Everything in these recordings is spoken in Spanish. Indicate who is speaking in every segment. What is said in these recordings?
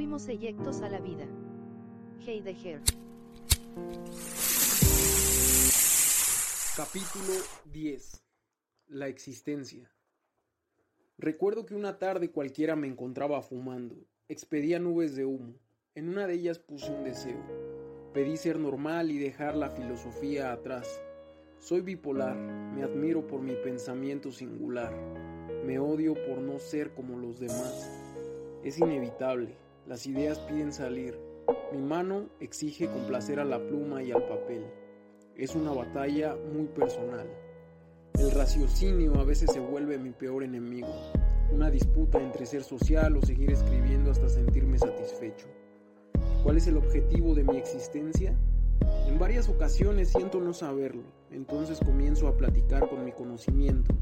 Speaker 1: Fuimos eyectos a la vida. Heidegger.
Speaker 2: Capítulo 10. La existencia. Recuerdo que una tarde cualquiera me encontraba fumando. Expedía nubes de humo. En una de ellas puse un deseo. Pedí ser normal y dejar la filosofía atrás. Soy bipolar, me admiro por mi pensamiento singular, me odio por no ser como los demás. Es inevitable, las ideas piden salir, mi mano exige complacer a la pluma y al papel. Es una batalla muy personal. El raciocinio a veces se vuelve mi peor enemigo, una disputa entre ser social o seguir escribiendo hasta sentirme satisfecho. ¿Cuál es el objetivo de mi existencia? En varias ocasiones siento no saberlo, entonces comienzo a platicar con mi conocimiento.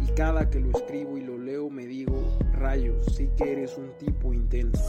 Speaker 2: Y cada que lo escribo y lo leo me digo, rayos, sí que eres un tipo intenso.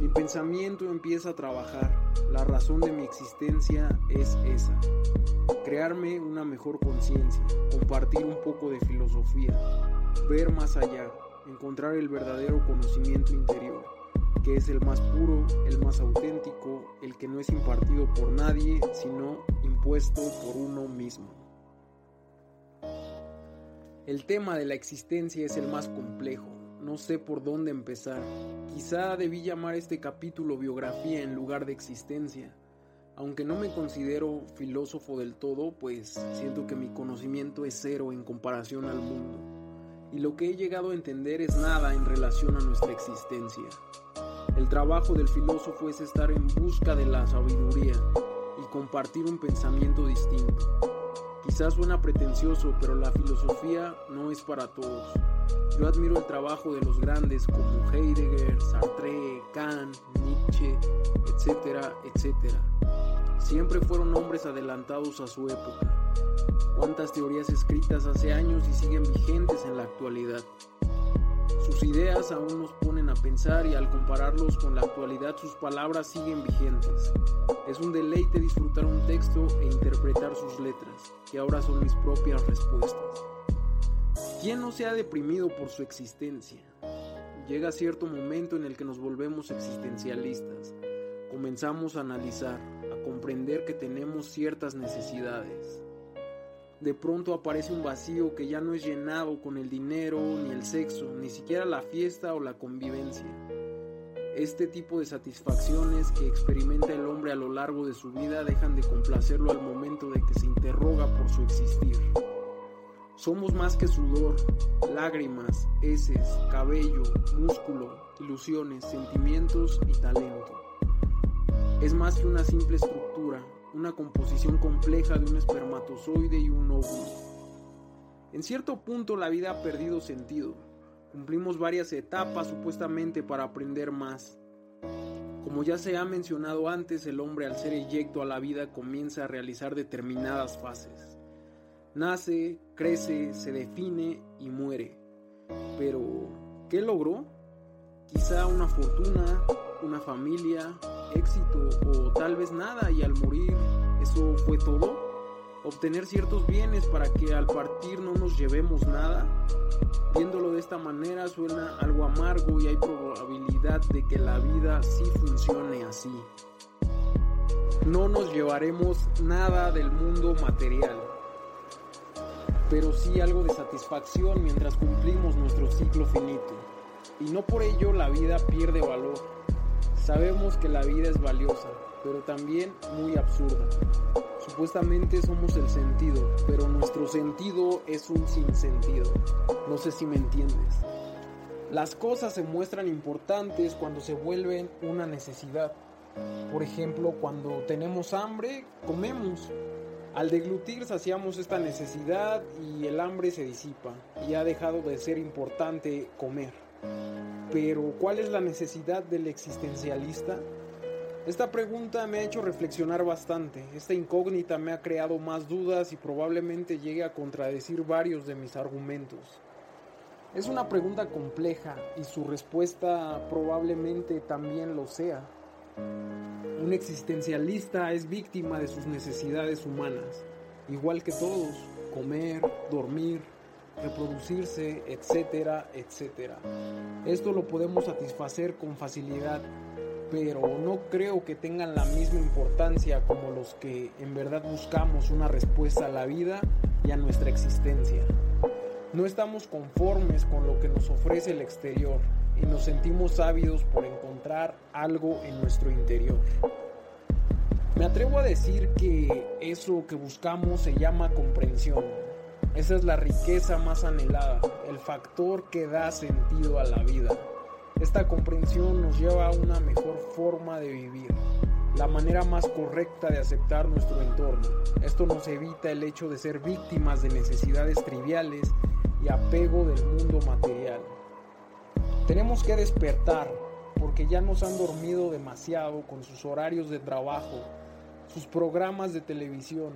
Speaker 2: Mi pensamiento empieza a trabajar, la razón de mi existencia es esa. Crearme una mejor conciencia, compartir un poco de filosofía, ver más allá, encontrar el verdadero conocimiento interior que es el más puro, el más auténtico, el que no es impartido por nadie, sino impuesto por uno mismo. El tema de la existencia es el más complejo, no sé por dónde empezar. Quizá debí llamar este capítulo biografía en lugar de existencia. Aunque no me considero filósofo del todo, pues siento que mi conocimiento es cero en comparación al mundo. Y lo que he llegado a entender es nada en relación a nuestra existencia. El trabajo del filósofo es estar en busca de la sabiduría y compartir un pensamiento distinto. Quizás suena pretencioso, pero la filosofía no es para todos. Yo admiro el trabajo de los grandes como Heidegger, Sartre, Kant, Nietzsche, etcétera, etcétera. Siempre fueron hombres adelantados a su época. Cuántas teorías escritas hace años y siguen vigentes en la actualidad. Sus ideas aún nos ponen a pensar y al compararlos con la actualidad sus palabras siguen vigentes. Es un deleite disfrutar un texto e interpretar sus letras, que ahora son mis propias respuestas. ¿Quién no se ha deprimido por su existencia? Llega cierto momento en el que nos volvemos existencialistas. Comenzamos a analizar, a comprender que tenemos ciertas necesidades de pronto aparece un vacío que ya no es llenado con el dinero, ni el sexo, ni siquiera la fiesta o la convivencia. Este tipo de satisfacciones que experimenta el hombre a lo largo de su vida dejan de complacerlo al momento de que se interroga por su existir. Somos más que sudor, lágrimas, heces, cabello, músculo, ilusiones, sentimientos y talento. Es más que una simple estructura, una composición compleja de un espermatozoide y un óvulo. En cierto punto la vida ha perdido sentido. Cumplimos varias etapas supuestamente para aprender más. Como ya se ha mencionado antes, el hombre al ser eyecto a la vida comienza a realizar determinadas fases. Nace, crece, se define y muere. Pero, ¿qué logró? Quizá una fortuna, una familia, éxito o tal vez nada y al morir eso fue todo. Obtener ciertos bienes para que al partir no nos llevemos nada. Viéndolo de esta manera suena algo amargo y hay probabilidad de que la vida sí funcione así. No nos llevaremos nada del mundo material, pero sí algo de satisfacción mientras cumplimos nuestro ciclo finito. Y no por ello la vida pierde valor. Sabemos que la vida es valiosa, pero también muy absurda. Supuestamente somos el sentido, pero nuestro sentido es un sinsentido. No sé si me entiendes. Las cosas se muestran importantes cuando se vuelven una necesidad. Por ejemplo, cuando tenemos hambre, comemos. Al deglutir saciamos esta necesidad y el hambre se disipa y ha dejado de ser importante comer. Pero, ¿cuál es la necesidad del existencialista? Esta pregunta me ha hecho reflexionar bastante. Esta incógnita me ha creado más dudas y probablemente llegue a contradecir varios de mis argumentos. Es una pregunta compleja y su respuesta probablemente también lo sea. Un existencialista es víctima de sus necesidades humanas, igual que todos, comer, dormir, reproducirse, etcétera, etcétera. Esto lo podemos satisfacer con facilidad, pero no creo que tengan la misma importancia como los que en verdad buscamos una respuesta a la vida y a nuestra existencia. No estamos conformes con lo que nos ofrece el exterior y nos sentimos ávidos por encontrar algo en nuestro interior. Me atrevo a decir que eso que buscamos se llama comprensión. Esa es la riqueza más anhelada, el factor que da sentido a la vida. Esta comprensión nos lleva a una mejor forma de vivir, la manera más correcta de aceptar nuestro entorno. Esto nos evita el hecho de ser víctimas de necesidades triviales y apego del mundo material. Tenemos que despertar porque ya nos han dormido demasiado con sus horarios de trabajo, sus programas de televisión,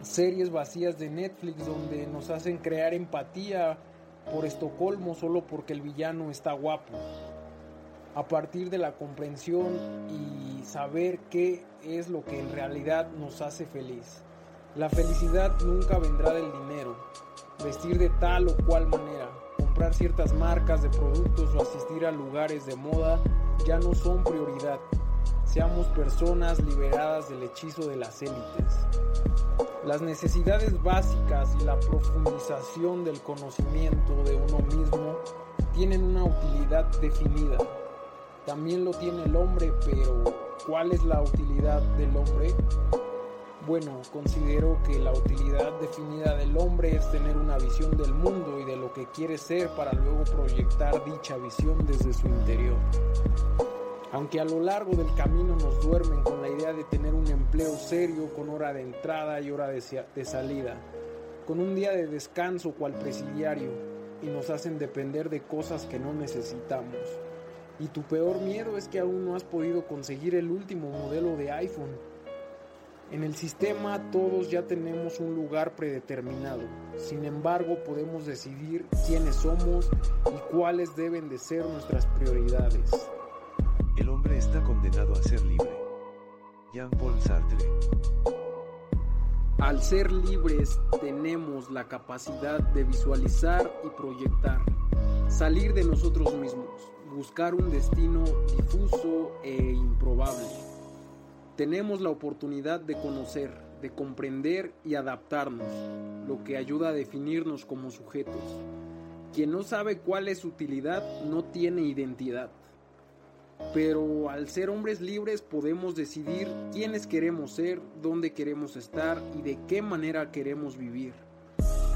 Speaker 2: series vacías de Netflix donde nos hacen crear empatía por Estocolmo solo porque el villano está guapo. A partir de la comprensión y saber qué es lo que en realidad nos hace feliz. La felicidad nunca vendrá del dinero, vestir de tal o cual manera, ciertas marcas de productos o asistir a lugares de moda ya no son prioridad. Seamos personas liberadas del hechizo de las élites. Las necesidades básicas y la profundización del conocimiento de uno mismo tienen una utilidad definida. También lo tiene el hombre, pero ¿cuál es la utilidad del hombre? Bueno, considero que la utilidad definida del hombre es tener una visión del mundo y de lo que quiere ser para luego proyectar dicha visión desde su interior. Aunque a lo largo del camino nos duermen con la idea de tener un empleo serio con hora de entrada y hora de, salida, con un día de descanso cual presidiario, y nos hacen depender de cosas que no necesitamos. Y tu peor miedo es que aún no has podido conseguir el último modelo de iPhone. En el sistema todos ya tenemos un lugar predeterminado. Sin embargo, podemos decidir quiénes somos y cuáles deben de ser nuestras prioridades.
Speaker 3: El hombre está condenado a ser libre. Jean-Paul Sartre.
Speaker 2: Al ser libres tenemos la capacidad de visualizar y proyectar, salir de nosotros mismos, buscar un destino difuso e improbable. Tenemos la oportunidad de conocer, de comprender y adaptarnos, lo que ayuda a definirnos como sujetos. Quien no sabe cuál es su utilidad no tiene identidad pero al ser hombres libres podemos decidir quiénes queremos ser, dónde queremos estar y de qué manera queremos vivir.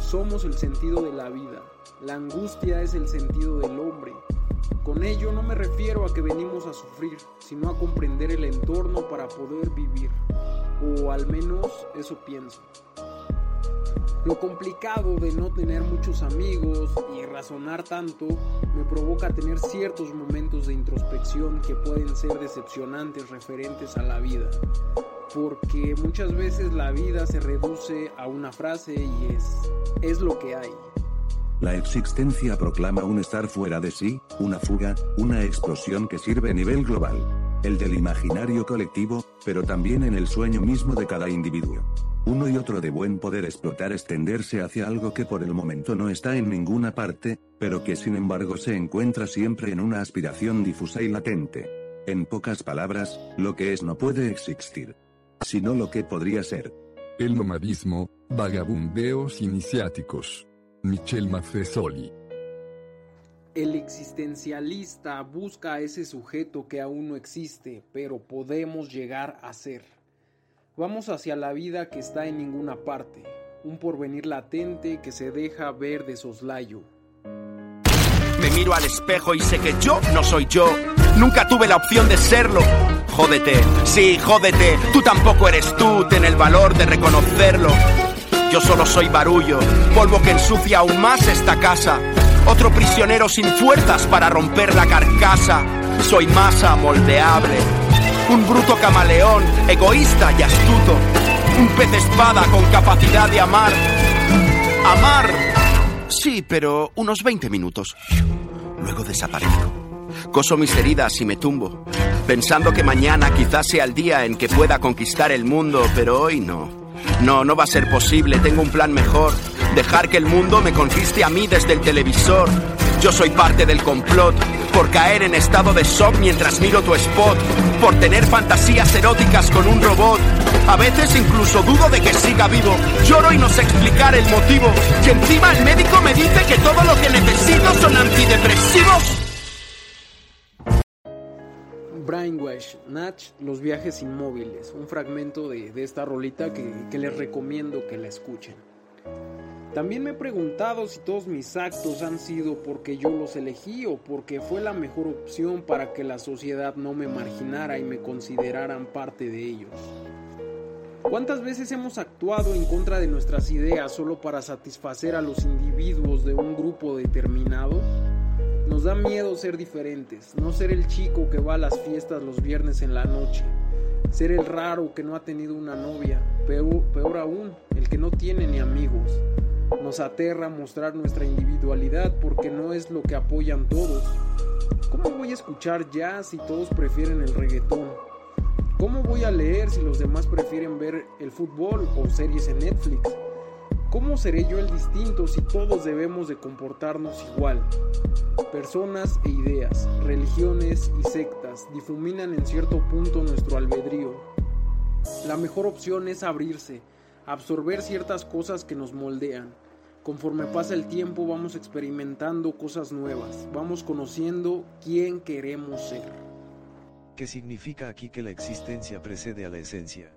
Speaker 2: Somos el sentido de la vida, la angustia es el sentido del hombre. Con ello no me refiero a que venimos a sufrir, sino a comprender el entorno para poder vivir, o al menos eso pienso. Lo complicado de no tener muchos amigos y razonar tanto me provoca tener ciertos momentos de introspección que pueden ser decepcionantes referentes a la vida, porque muchas veces la vida se reduce a una frase y es, es lo que hay.
Speaker 4: La existencia proclama un estar fuera de sí, una fuga, una explosión que sirve a nivel global, el del imaginario colectivo, pero también en el sueño mismo de cada individuo uno y otro de buen poder explotar extenderse hacia algo que por el momento no está en ninguna parte, pero que sin embargo se encuentra siempre en una aspiración difusa y latente. En pocas palabras, lo que es no puede existir, sino lo que podría ser.
Speaker 5: El nomadismo, vagabundeos iniciáticos. Michel Maffesoli.
Speaker 2: El existencialista busca a ese sujeto que aún no existe, pero podemos llegar a ser. Vamos hacia la vida que está en ninguna parte, un porvenir latente que se deja ver de soslayo.
Speaker 6: Me miro al espejo y sé que yo no soy yo. Nunca tuve la opción de serlo. Jódete, sí, jódete. Tú tampoco eres tú, ten el valor de reconocerlo. Yo solo soy barullo, polvo que ensucia aún más esta casa. Otro prisionero sin fuerzas para romper la carcasa. Soy masa moldeable, un bruto camaleón, egoísta y astuto. Un pez espada con capacidad de amar. Amar. Sí, pero unos 20 minutos. Luego desaparezco. Coso mis heridas y me tumbo, pensando que mañana quizás sea el día en que pueda conquistar el mundo, pero hoy no. No, no va a ser posible, tengo un plan mejor. Dejar que el mundo me conquiste a mí desde el televisor. Yo soy parte del complot, por caer en estado de shock mientras miro tu spot, por tener fantasías eróticas con un robot. A veces incluso dudo de que siga vivo. Lloro y no sé explicar el motivo. Y encima el médico me dice que todo lo que necesito son antidepresivos.
Speaker 2: Brainwash, Natch, Los viajes inmóviles, un fragmento de, de esta rolita que, que les recomiendo que la escuchen. También me he preguntado si todos mis actos han sido porque yo los elegí o porque fue la mejor opción para que la sociedad no me marginara y me consideraran parte de ellos. ¿Cuántas veces hemos actuado en contra de nuestras ideas solo para satisfacer a los individuos de un grupo determinado? Nos da miedo ser diferentes, no ser el chico que va a las fiestas los viernes en la noche, ser el raro que no ha tenido una novia, peor, peor aún, el que no tiene ni amigos. Nos aterra mostrar nuestra individualidad porque no es lo que apoyan todos. ¿Cómo voy a escuchar jazz si todos prefieren el reggaetón? ¿Cómo voy a leer si los demás prefieren ver el fútbol o series en Netflix? ¿Cómo seré yo el distinto si todos debemos de comportarnos igual? Personas e ideas, religiones y sectas difuminan en cierto punto nuestro albedrío. La mejor opción es abrirse, absorber ciertas cosas que nos moldean. Conforme pasa el tiempo vamos experimentando cosas nuevas, vamos conociendo quién queremos ser.
Speaker 3: ¿Qué significa aquí que la existencia precede a la esencia?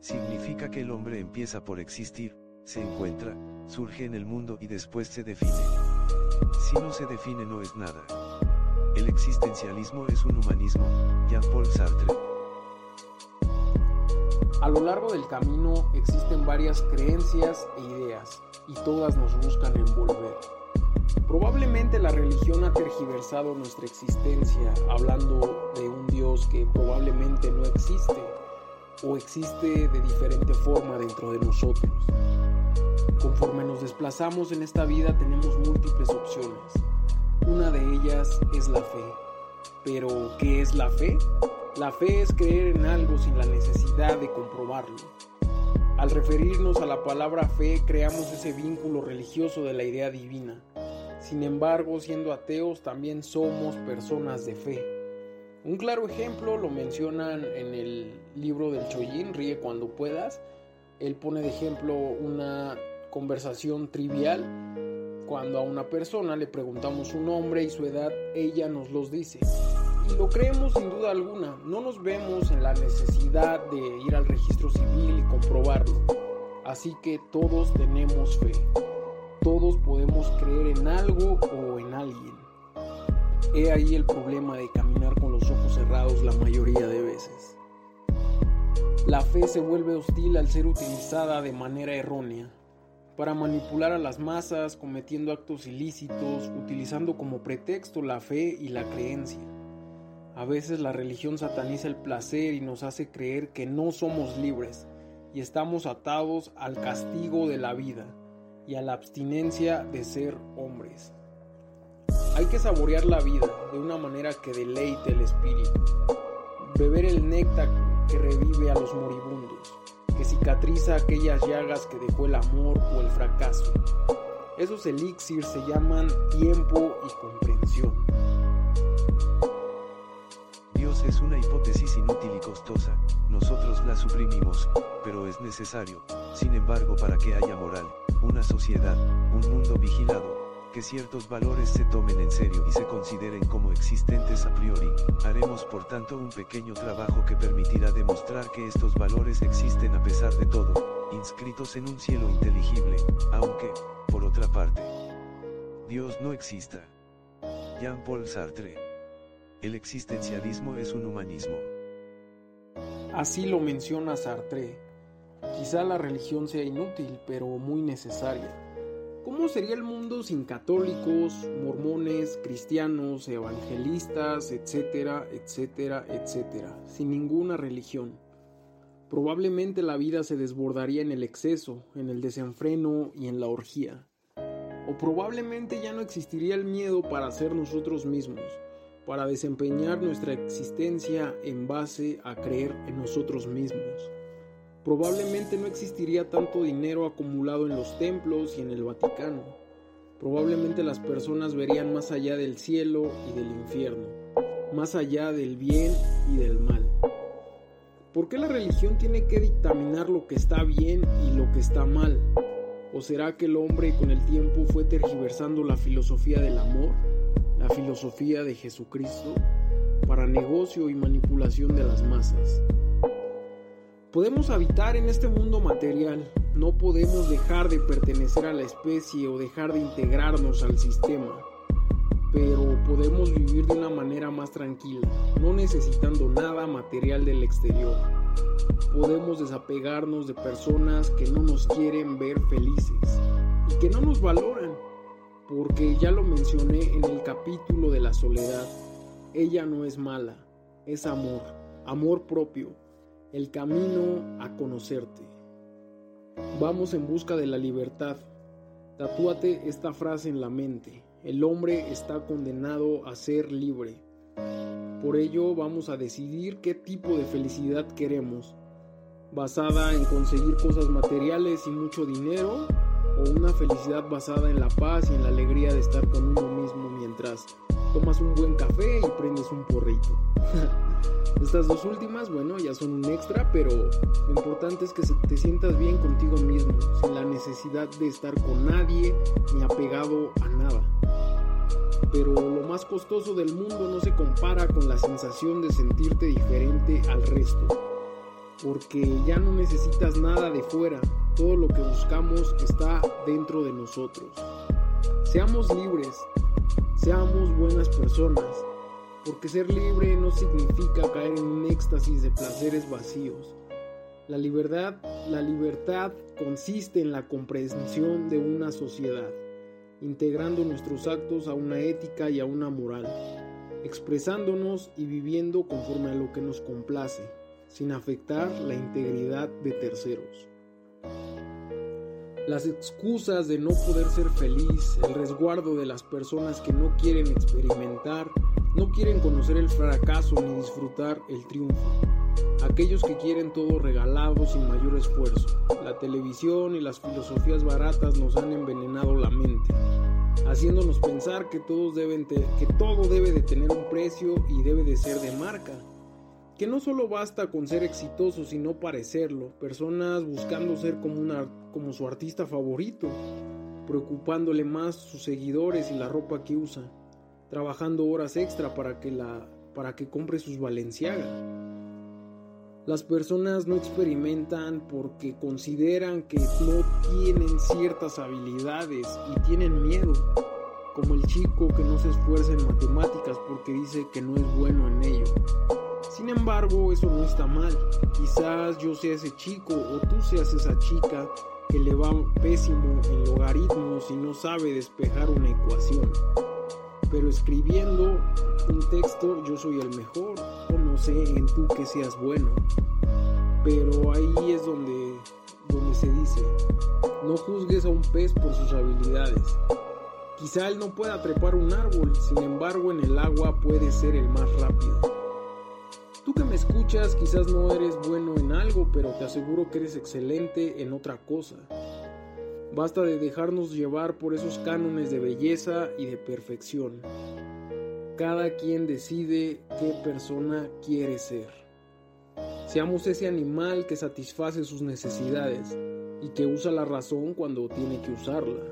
Speaker 3: Significa que el hombre empieza por existir, se encuentra, surge en el mundo y después se define. Si no se define no es nada. El existencialismo es un humanismo, Jean-Paul Sartre.
Speaker 2: A lo largo del camino existen varias creencias e ideas, y todas nos buscan envolver. Probablemente la religión ha tergiversado nuestra existencia, hablando de un Dios que probablemente no existe, o existe de diferente forma dentro de nosotros. Conforme nos desplazamos en esta vida tenemos múltiples opciones. Una de ellas es la fe. Pero, ¿qué es la fe? La fe es creer en algo sin la necesidad de comprobarlo. Al referirnos a la palabra fe, creamos ese vínculo religioso de la idea divina. Sin embargo, siendo ateos, también somos personas de fe. Un claro ejemplo lo mencionan en el libro del Choyin, Ríe cuando puedas. Él pone de ejemplo una conversación trivial. Cuando a una persona le preguntamos su nombre y su edad, ella nos los dice. Y lo creemos sin duda alguna. No nos vemos en la necesidad de ir al registro civil y comprobarlo. Así que todos tenemos fe. Todos podemos creer en algo o en alguien. He ahí el problema de caminar con los ojos cerrados la mayoría de veces. La fe se vuelve hostil al ser utilizada de manera errónea para manipular a las masas, cometiendo actos ilícitos, utilizando como pretexto la fe y la creencia. A veces la religión sataniza el placer y nos hace creer que no somos libres y estamos atados al castigo de la vida y a la abstinencia de ser hombres. Hay que saborear la vida de una manera que deleite el espíritu, beber el néctar que revive a los moribundos, que cicatriza aquellas llagas que dejó el amor o el fracaso. Esos elixirs se llaman tiempo y comprensión.
Speaker 3: Dios es una hipótesis inútil y costosa, nosotros la suprimimos, pero es necesario, sin embargo para que haya moral, una sociedad, un mundo vigilado, que ciertos valores se tomen en serio y se consideren como existentes a priori, haremos por tanto un pequeño trabajo que permitirá demostrar que estos valores existen a pesar de todo, inscritos en un cielo inteligible, aunque, por otra parte, Dios no exista. Jean-Paul Sartre. El existencialismo es un humanismo.
Speaker 2: Así lo menciona Sartre. Quizá la religión sea inútil, pero muy necesaria. ¿Cómo sería el mundo sin católicos, mormones, cristianos, evangelistas, etcétera, etcétera, etcétera? Sin ninguna religión. Probablemente la vida se desbordaría en el exceso, en el desenfreno y en la orgía. O probablemente ya no existiría el miedo para ser nosotros mismos, para desempeñar nuestra existencia en base a creer en nosotros mismos. Probablemente no existiría tanto dinero acumulado en los templos y en el Vaticano. Probablemente las personas verían más allá del cielo y del infierno, más allá del bien y del mal. ¿Por qué la religión tiene que dictaminar lo que está bien y lo que está mal? ¿O será que el hombre con el tiempo fue tergiversando la filosofía del amor, la filosofía de Jesucristo, para negocio y manipulación de las masas? Podemos habitar en este mundo material, no podemos dejar de pertenecer a la especie o dejar de integrarnos al sistema, pero podemos vivir de una manera más tranquila, no necesitando nada material del exterior. Podemos desapegarnos de personas que no nos quieren ver felices y que no nos valoran, porque ya lo mencioné en el capítulo de la soledad, ella no es mala, es amor, amor propio el camino a conocerte. Vamos en busca de la libertad. Tatúate esta frase en la mente. El hombre está condenado a ser libre. Por ello vamos a decidir qué tipo de felicidad queremos, basada en conseguir cosas materiales y mucho dinero, o una felicidad basada en la paz y en la alegría de estar con uno mismo mientras tomas un buen café y prendes un porrito. Estas dos últimas, bueno, ya son un extra, pero lo importante es que te sientas bien contigo mismo, sin la necesidad de estar con nadie ni apegado a nada. Pero lo más costoso del mundo no se compara con la sensación de sentirte diferente al resto, porque ya no necesitas nada de fuera, todo lo que buscamos está dentro de nosotros. Seamos libres, seamos buenas personas, porque ser libre no significa caer en un éxtasis de placeres vacíos. La libertad, la libertad consiste en la comprensión de una sociedad, integrando nuestros actos a una ética y a una moral, expresándonos y viviendo conforme a lo que nos complace, sin afectar la integridad de terceros. Las excusas de no poder ser feliz, el resguardo de las personas que no quieren experimentar, no quieren conocer el fracaso ni disfrutar el triunfo. Aquellos que quieren todo regalado sin mayor esfuerzo. La televisión y las filosofías baratas nos han envenenado la mente, haciéndonos pensar que, todos deben que todo debe de tener un precio y debe de ser de marca. Que no solo basta con ser exitoso, sino parecerlo. Personas buscando ser como, una, como su artista favorito, preocupándole más sus seguidores y la ropa que usa trabajando horas extra para que, la, para que compre sus Valenciaga. Las personas no experimentan porque consideran que no tienen ciertas habilidades y tienen miedo, como el chico que no se esfuerza en matemáticas porque dice que no es bueno en ello. Sin embargo, eso no está mal. Quizás yo sea ese chico o tú seas esa chica que le va pésimo en logaritmos y no sabe despejar una ecuación pero escribiendo un texto yo soy el mejor o no sé en tú que seas bueno. Pero ahí es donde, donde se dice, no juzgues a un pez por sus habilidades. Quizá él no pueda trepar un árbol, sin embargo en el agua puede ser el más rápido. Tú que me escuchas quizás no eres bueno en algo, pero te aseguro que eres excelente en otra cosa. Basta de dejarnos llevar por esos cánones de belleza y de perfección. Cada quien decide qué persona quiere ser. Seamos ese animal que satisface sus necesidades y que usa la razón cuando tiene que usarla.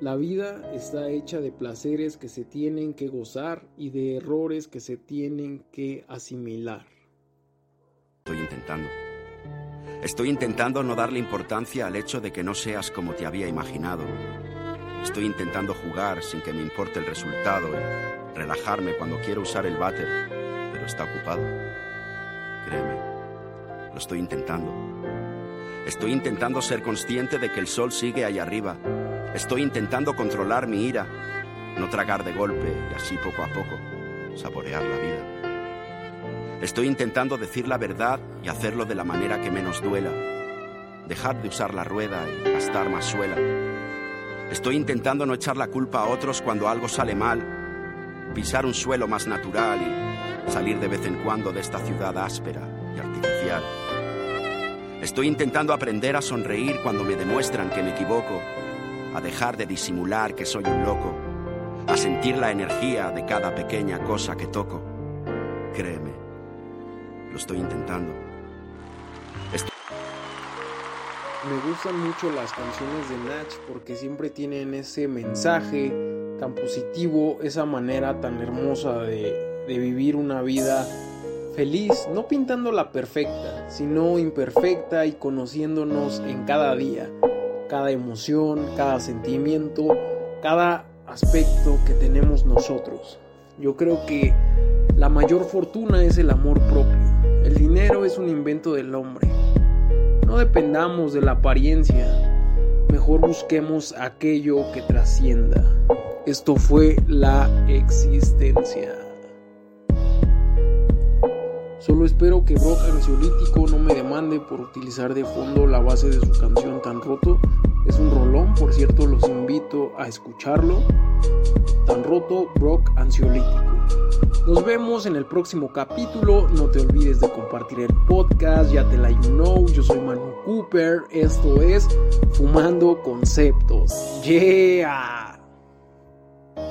Speaker 2: La vida está hecha de placeres que se tienen que gozar y de errores que se tienen que asimilar.
Speaker 6: Estoy intentando. Estoy intentando no darle importancia al hecho de que no seas como te había imaginado. Estoy intentando jugar sin que me importe el resultado y relajarme cuando quiero usar el váter, pero está ocupado. Créeme, lo estoy intentando. Estoy intentando ser consciente de que el sol sigue ahí arriba. Estoy intentando controlar mi ira, no tragar de golpe y así poco a poco saborear la vida. Estoy intentando decir la verdad y hacerlo de la manera que menos duela. Dejar de usar la rueda y gastar más suela. Estoy intentando no echar la culpa a otros cuando algo sale mal. Pisar un suelo más natural y salir de vez en cuando de esta ciudad áspera y artificial. Estoy intentando aprender a sonreír cuando me demuestran que me equivoco, a dejar de disimular que soy un loco, a sentir la energía de cada pequeña cosa que toco. Créeme, lo estoy intentando.
Speaker 2: Me gustan mucho las canciones de Natch porque siempre tienen ese mensaje tan positivo, esa manera tan hermosa de, de vivir una vida feliz, no pintándola perfecta, sino imperfecta y conociéndonos en cada día, cada emoción, cada sentimiento, cada aspecto que tenemos nosotros. Yo creo que la mayor fortuna es el amor propio. El dinero es un invento del hombre. No dependamos de la apariencia, mejor busquemos aquello que trascienda. Esto fue la existencia. Solo espero que Brock Ansiolítico no me demande por utilizar de fondo la base de su canción Tan Roto. Es un rolón, por cierto, los invito a escucharlo. Tan Roto, Brock Ansiolítico. Nos vemos en el próximo capítulo. No te olvides de compartir el podcast. Ya te la you know. Yo soy Manu Cooper. Esto es Fumando Conceptos. Yeah.